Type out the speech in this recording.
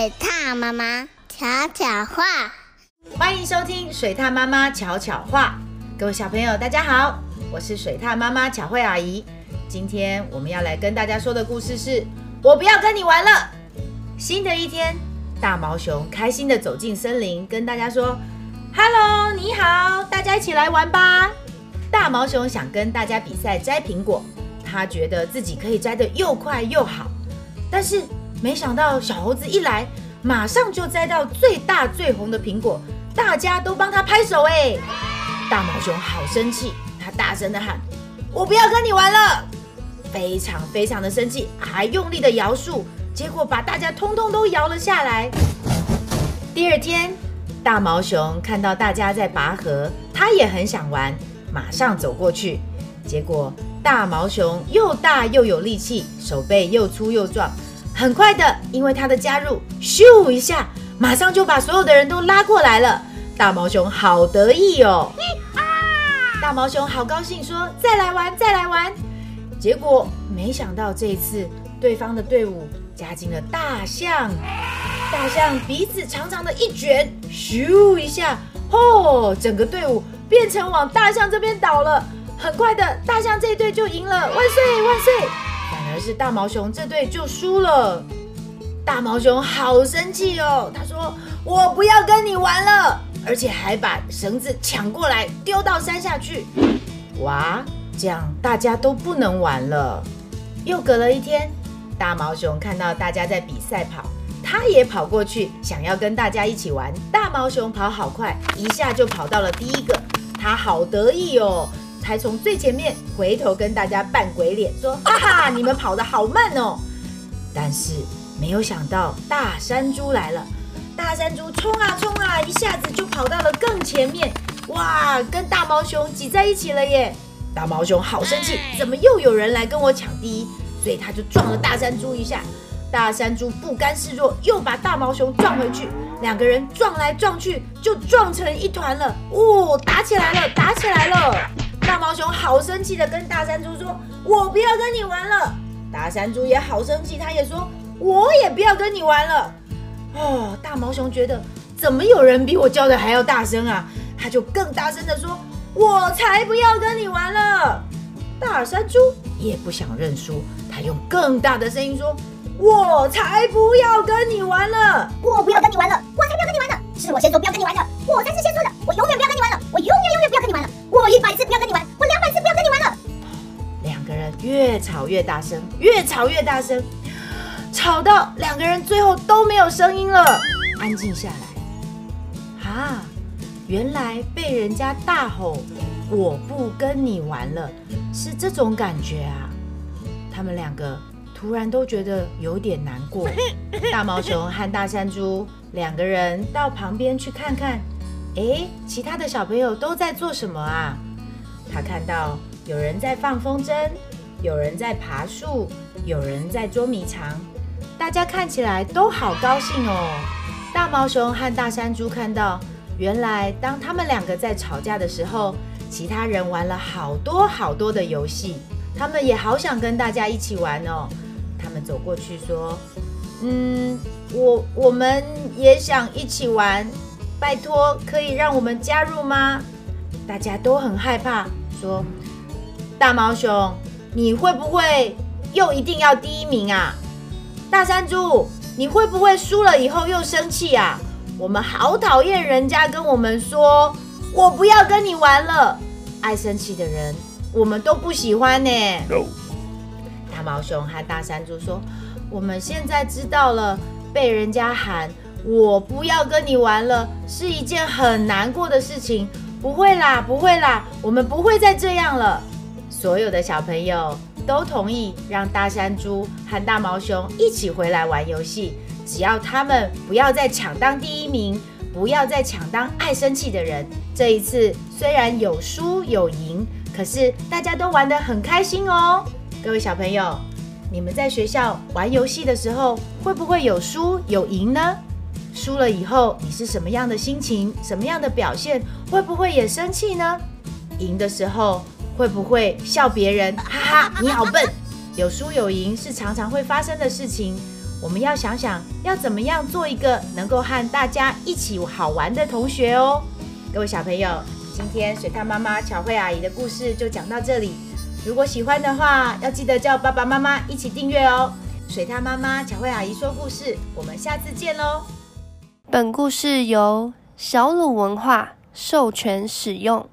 水獭妈妈巧巧话，欢迎收听水獭妈妈巧巧话。各位小朋友，大家好，我是水獭妈妈巧慧阿姨。今天我们要来跟大家说的故事是：我不要跟你玩了。新的一天，大毛熊开心地走进森林，跟大家说：“Hello，你好，大家一起来玩吧。”大毛熊想跟大家比赛摘苹果，他觉得自己可以摘得又快又好，但是。没想到小猴子一来，马上就摘到最大最红的苹果，大家都帮他拍手哎！大毛熊好生气，他大声的喊：“我不要跟你玩了！”非常非常的生气，还用力的摇树，结果把大家通通都摇了下来。第二天，大毛熊看到大家在拔河，他也很想玩，马上走过去，结果大毛熊又大又有力气，手背又粗又壮。很快的，因为他的加入，咻一下，马上就把所有的人都拉过来了。大毛熊好得意哦！大毛熊好高兴，说：“再来玩，再来玩。”结果没想到这一次，对方的队伍加进了大象。大象鼻子长长的一卷，咻一下，哦，整个队伍变成往大象这边倒了。很快的，大象这一队就赢了，万岁万岁！是大毛熊这队就输了，大毛熊好生气哦。他说：“我不要跟你玩了，而且还把绳子抢过来丢到山下去。”哇，这样大家都不能玩了。又隔了一天，大毛熊看到大家在比赛跑，他也跑过去想要跟大家一起玩。大毛熊跑好快，一下就跑到了第一个，他好得意哦。还从最前面回头跟大家扮鬼脸，说：“哈哈，你们跑得好慢哦！”但是没有想到大山猪来了，大山猪冲啊冲啊，一下子就跑到了更前面，哇，跟大毛熊挤在一起了耶！大毛熊好生气，怎么又有人来跟我抢第一？所以他就撞了大山猪一下，大山猪不甘示弱，又把大毛熊撞回去，两个人撞来撞去，就撞成一团了，哦，打起来了，打起来了！大毛熊好生气的跟大山猪说：“我不要跟你玩了。”大山猪也好生气，他也说：“我也不要跟你玩了。”哦，大毛熊觉得怎么有人比我叫的还要大声啊？他就更大声的说：“我才不要跟你玩了。”大山猪也不想认输，他用更大的声音说：“我才不要跟你玩了！我不要跟你玩了！我才不要跟你玩了！是我先说不要跟你玩的，我才是先说的，越吵越大声，越吵越大声，吵到两个人最后都没有声音了，安静下来。啊，原来被人家大吼“我不跟你玩了”是这种感觉啊！他们两个突然都觉得有点难过。大毛熊和大山猪两个人到旁边去看看，诶，其他的小朋友都在做什么啊？他看到有人在放风筝。有人在爬树，有人在捉迷藏，大家看起来都好高兴哦。大毛熊和大山猪看到，原来当他们两个在吵架的时候，其他人玩了好多好多的游戏，他们也好想跟大家一起玩哦。他们走过去说：“嗯，我我们也想一起玩，拜托，可以让我们加入吗？”大家都很害怕，说：“大毛熊。”你会不会又一定要第一名啊？大山猪，你会不会输了以后又生气啊？我们好讨厌人家跟我们说“我不要跟你玩了”，爱生气的人我们都不喜欢呢。No. 大毛熊和大山猪说：“我们现在知道了，被人家喊‘我不要跟你玩了’是一件很难过的事情。不会啦，不会啦，我们不会再这样了。”所有的小朋友都同意让大山猪和大毛熊一起回来玩游戏，只要他们不要再抢当第一名，不要再抢当爱生气的人。这一次虽然有输有赢，可是大家都玩得很开心哦。各位小朋友，你们在学校玩游戏的时候，会不会有输有赢呢？输了以后你是什么样的心情？什么样的表现？会不会也生气呢？赢的时候。会不会笑别人？哈哈，你好笨！有输有赢是常常会发生的事情。我们要想想要怎么样做一个能够和大家一起好玩的同学哦。各位小朋友，今天水獭妈妈巧慧阿姨的故事就讲到这里。如果喜欢的话，要记得叫爸爸妈妈一起订阅哦。水獭妈妈巧慧阿姨说故事，我们下次见喽。本故事由小鲁文化授权使用。